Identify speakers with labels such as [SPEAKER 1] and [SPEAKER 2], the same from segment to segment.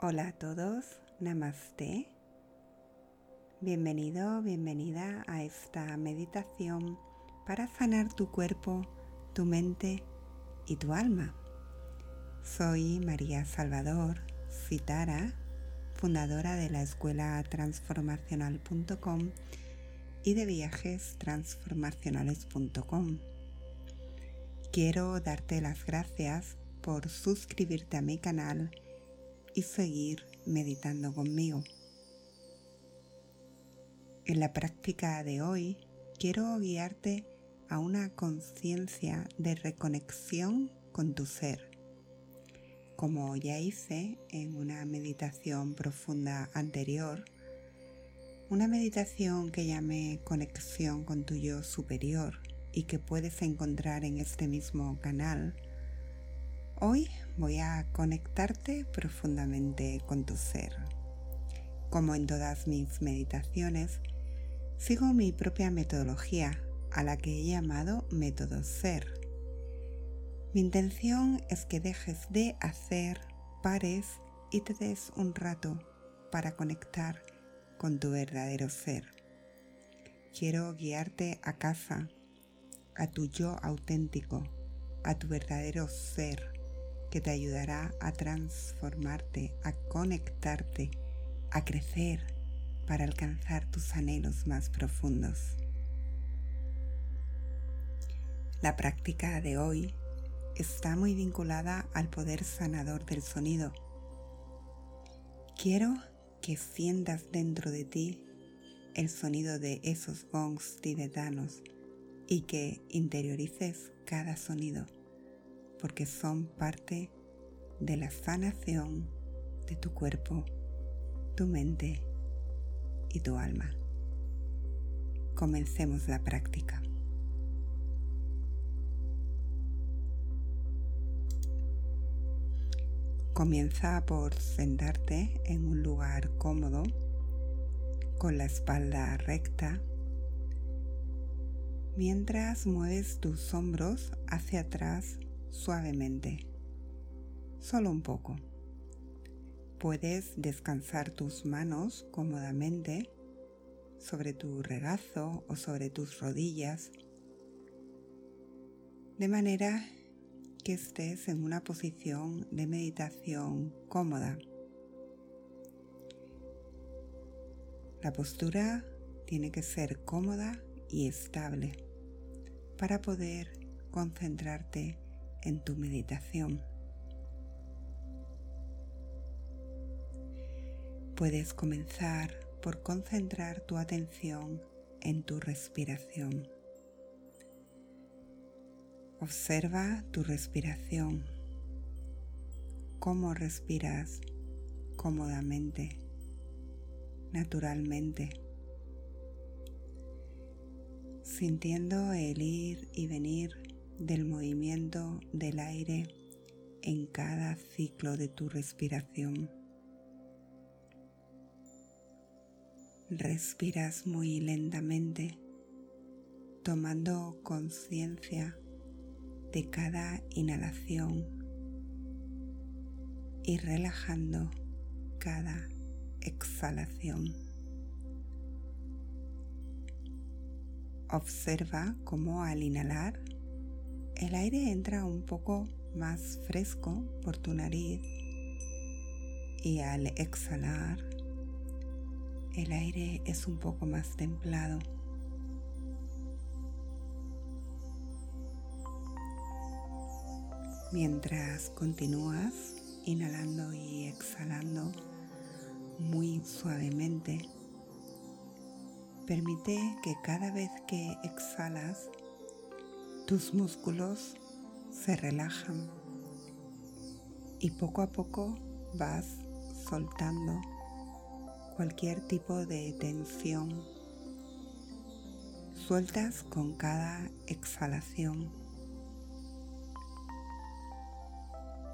[SPEAKER 1] Hola a todos, namaste. Bienvenido, bienvenida a esta meditación para sanar tu cuerpo, tu mente y tu alma. Soy María Salvador Citara, fundadora de la escuela transformacional.com y de viajes transformacionales.com. Quiero darte las gracias por suscribirte a mi canal y seguir meditando conmigo. En la práctica de hoy quiero guiarte a una conciencia de reconexión con tu ser. Como ya hice en una meditación profunda anterior, una meditación que llamé conexión con tu yo superior y que puedes encontrar en este mismo canal, hoy voy a conectarte profundamente con tu ser. Como en todas mis meditaciones, sigo mi propia metodología a la que he llamado método ser. Mi intención es que dejes de hacer, pares y te des un rato para conectar con tu verdadero ser. Quiero guiarte a casa, a tu yo auténtico, a tu verdadero ser, que te ayudará a transformarte, a conectarte, a crecer para alcanzar tus anhelos más profundos. La práctica de hoy está muy vinculada al poder sanador del sonido. Quiero que sientas dentro de ti el sonido de esos gongs tibetanos y que interiorices cada sonido, porque son parte de la sanación de tu cuerpo, tu mente y tu alma. Comencemos la práctica. Comienza por sentarte en un lugar cómodo, con la espalda recta, mientras mueves tus hombros hacia atrás suavemente, solo un poco. Puedes descansar tus manos cómodamente sobre tu regazo o sobre tus rodillas, de manera que estés en una posición de meditación cómoda. La postura tiene que ser cómoda y estable para poder concentrarte en tu meditación. Puedes comenzar por concentrar tu atención en tu respiración. Observa tu respiración, cómo respiras cómodamente, naturalmente, sintiendo el ir y venir del movimiento del aire en cada ciclo de tu respiración. Respiras muy lentamente, tomando conciencia de cada inhalación y relajando cada exhalación. Observa cómo al inhalar el aire entra un poco más fresco por tu nariz y al exhalar el aire es un poco más templado. Mientras continúas inhalando y exhalando muy suavemente, permite que cada vez que exhalas, tus músculos se relajan y poco a poco vas soltando cualquier tipo de tensión. Sueltas con cada exhalación.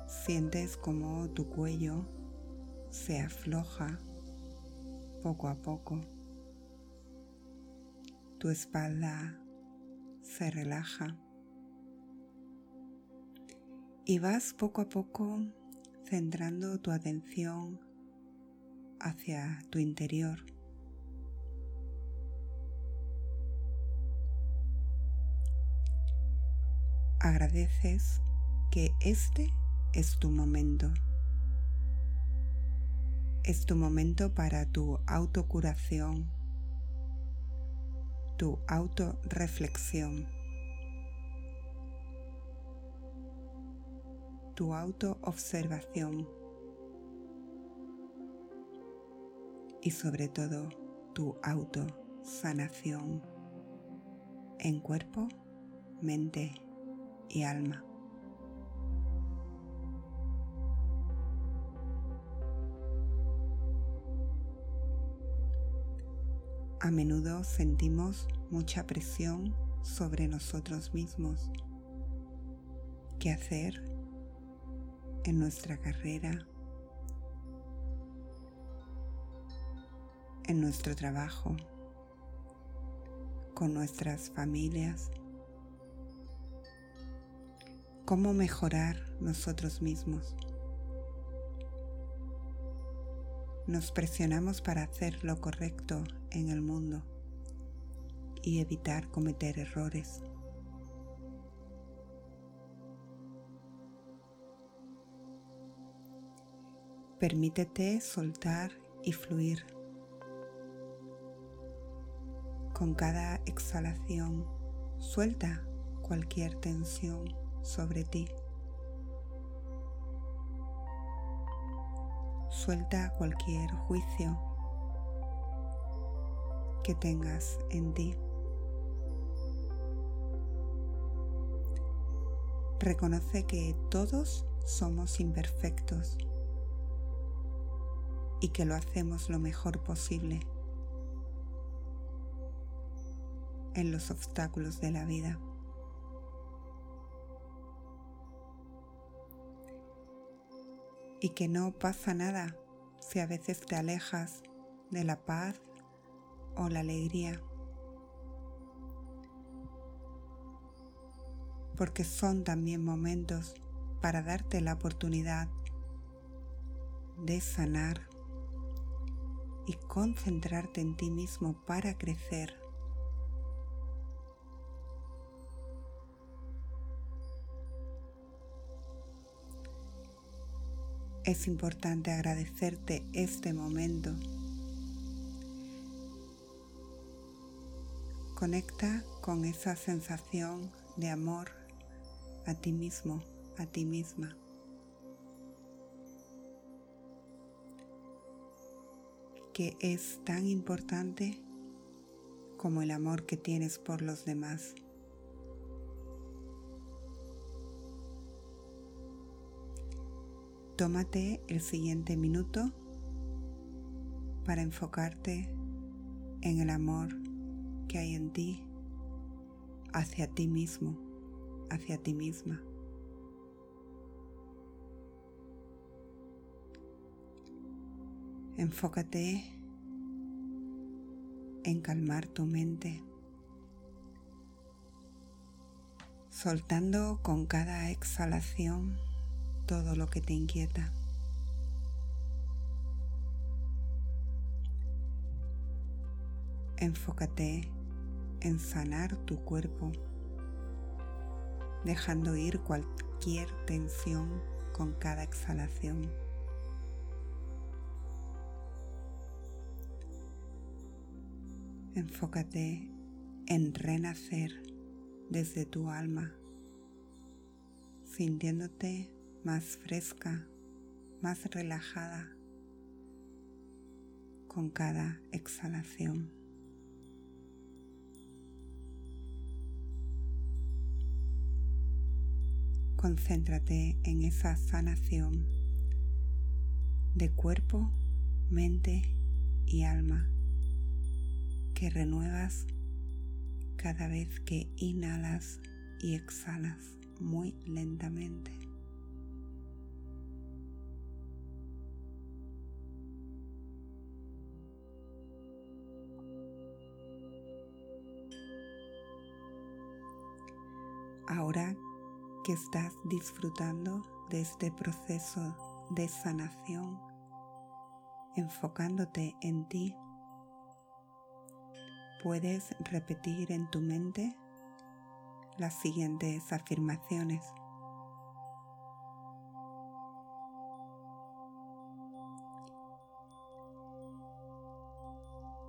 [SPEAKER 1] Sientes como tu cuello se afloja poco a poco. Tu espalda se relaja. Y vas poco a poco centrando tu atención hacia tu interior. Agradeces que este es tu momento. Es tu momento para tu autocuración, tu autorreflexión, tu autoobservación. Y sobre todo tu autosanación. En cuerpo, mente y alma. A menudo sentimos mucha presión sobre nosotros mismos. ¿Qué hacer en nuestra carrera? En nuestro trabajo, con nuestras familias, cómo mejorar nosotros mismos. Nos presionamos para hacer lo correcto en el mundo y evitar cometer errores. Permítete soltar y fluir. Con cada exhalación, suelta cualquier tensión sobre ti. Suelta cualquier juicio que tengas en ti. Reconoce que todos somos imperfectos y que lo hacemos lo mejor posible en los obstáculos de la vida. Y que no pasa nada si a veces te alejas de la paz o la alegría. Porque son también momentos para darte la oportunidad de sanar y concentrarte en ti mismo para crecer Es importante agradecerte este momento. Conecta con esa sensación de amor a ti mismo, a ti misma. que es tan importante como el amor que tienes por los demás. Tómate el siguiente minuto para enfocarte en el amor que hay en ti hacia ti mismo, hacia ti misma. Enfócate en calmar tu mente, soltando con cada exhalación todo lo que te inquieta. Enfócate en sanar tu cuerpo, dejando ir cualquier tensión con cada exhalación. Enfócate en renacer desde tu alma, sintiéndote más fresca, más relajada con cada exhalación. Concéntrate en esa sanación de cuerpo, mente y alma que renuevas cada vez que inhalas y exhalas muy lentamente. Ahora que estás disfrutando de este proceso de sanación, enfocándote en ti, puedes repetir en tu mente las siguientes afirmaciones.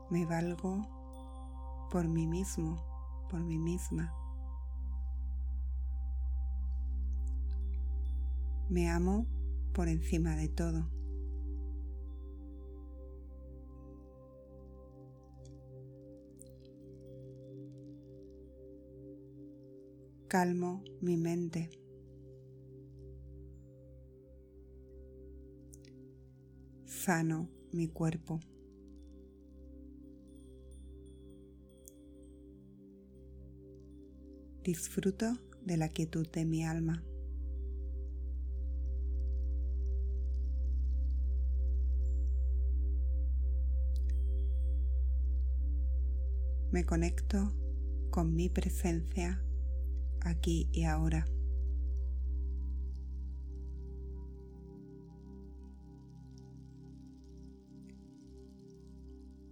[SPEAKER 1] Me valgo por mí mismo, por mí misma. Me amo por encima de todo. Calmo mi mente. Sano mi cuerpo. Disfruto de la quietud de mi alma. Me conecto con mi presencia aquí y ahora.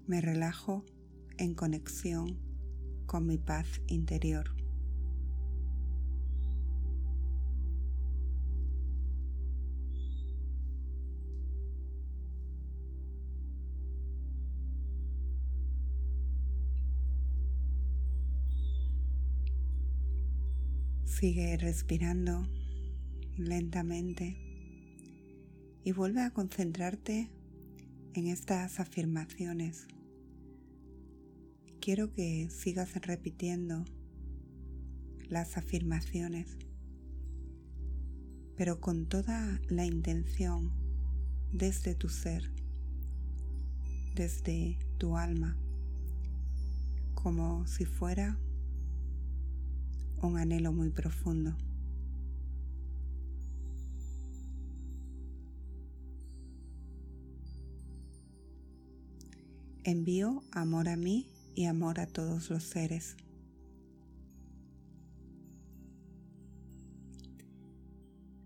[SPEAKER 1] Me relajo en conexión con mi paz interior. Sigue respirando lentamente y vuelve a concentrarte en estas afirmaciones. Quiero que sigas repitiendo las afirmaciones, pero con toda la intención desde tu ser, desde tu alma, como si fuera un anhelo muy profundo. Envío amor a mí y amor a todos los seres.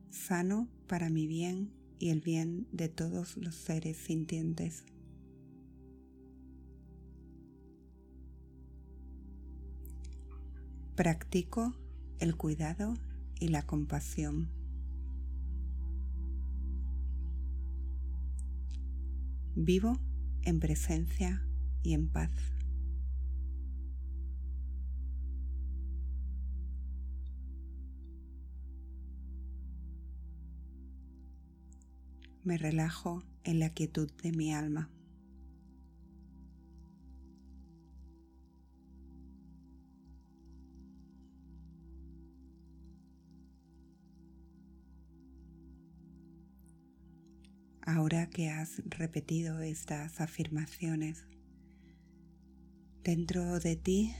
[SPEAKER 1] Sano para mi bien y el bien de todos los seres sintientes. Practico el cuidado y la compasión. Vivo en presencia y en paz. Me relajo en la quietud de mi alma. Ahora que has repetido estas afirmaciones, dentro de ti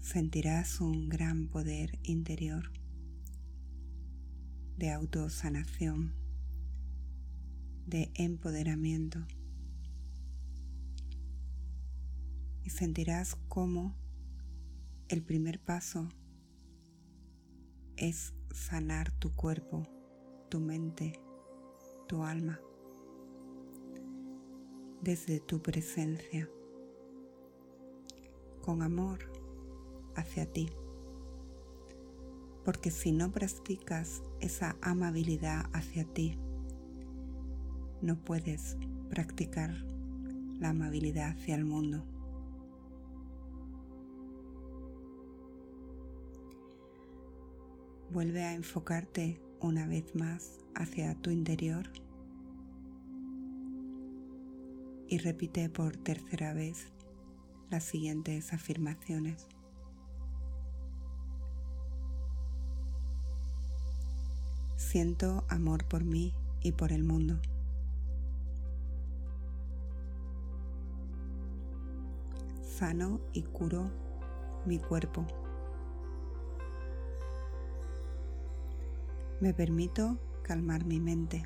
[SPEAKER 1] sentirás un gran poder interior de autosanación, de empoderamiento. Y sentirás cómo el primer paso es sanar tu cuerpo, tu mente, tu alma desde tu presencia, con amor hacia ti. Porque si no practicas esa amabilidad hacia ti, no puedes practicar la amabilidad hacia el mundo. Vuelve a enfocarte una vez más hacia tu interior y repite por tercera vez las siguientes afirmaciones. Siento amor por mí y por el mundo. Sano y curo mi cuerpo. Me permito calmar mi mente.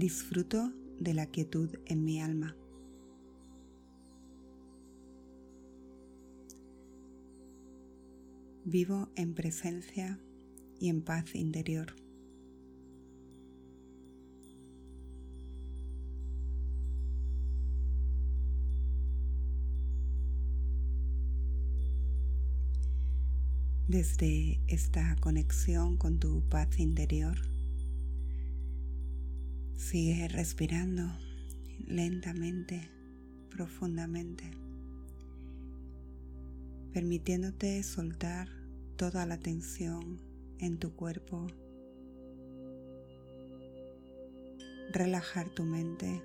[SPEAKER 1] disfruto de la quietud en mi alma. Vivo en presencia y en paz interior. Desde esta conexión con tu paz interior, sigue respirando lentamente, profundamente, permitiéndote soltar toda la tensión en tu cuerpo, relajar tu mente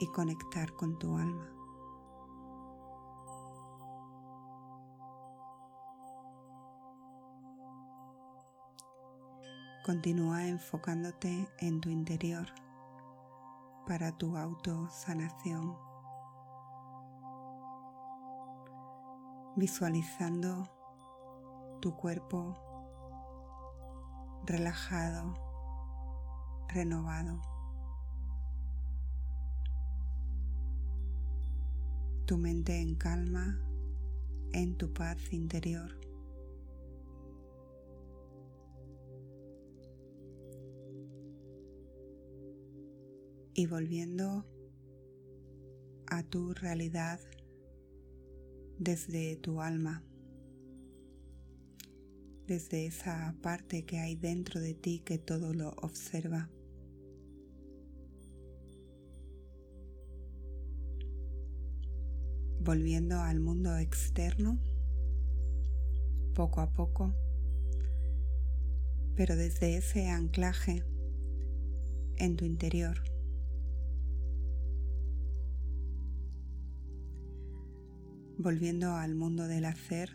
[SPEAKER 1] y conectar con tu alma. Continúa enfocándote en tu interior para tu autosanación, visualizando tu cuerpo relajado, renovado. Tu mente en calma, en tu paz interior. Y volviendo a tu realidad desde tu alma desde esa parte que hay dentro de ti que todo lo observa. Volviendo al mundo externo, poco a poco, pero desde ese anclaje en tu interior. Volviendo al mundo del hacer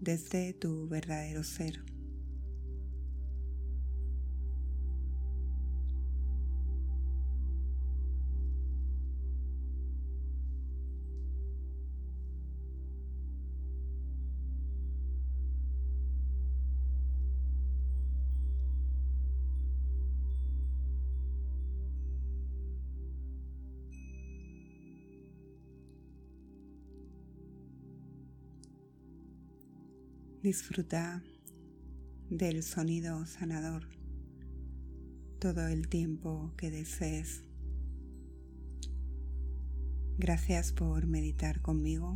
[SPEAKER 1] desde tu verdadero ser. Disfruta del sonido sanador todo el tiempo que desees. Gracias por meditar conmigo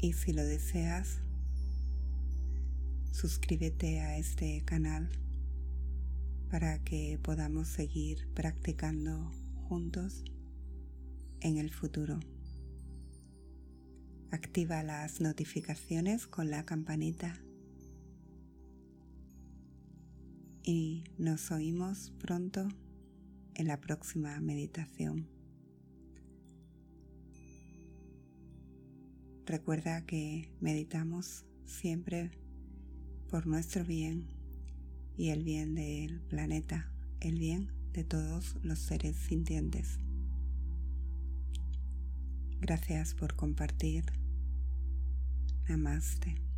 [SPEAKER 1] y si lo deseas, suscríbete a este canal para que podamos seguir practicando juntos en el futuro. Activa las notificaciones con la campanita. Y nos oímos pronto en la próxima meditación. Recuerda que meditamos siempre por nuestro bien y el bien del planeta, el bien de todos los seres sintientes. Gracias por compartir Namaste.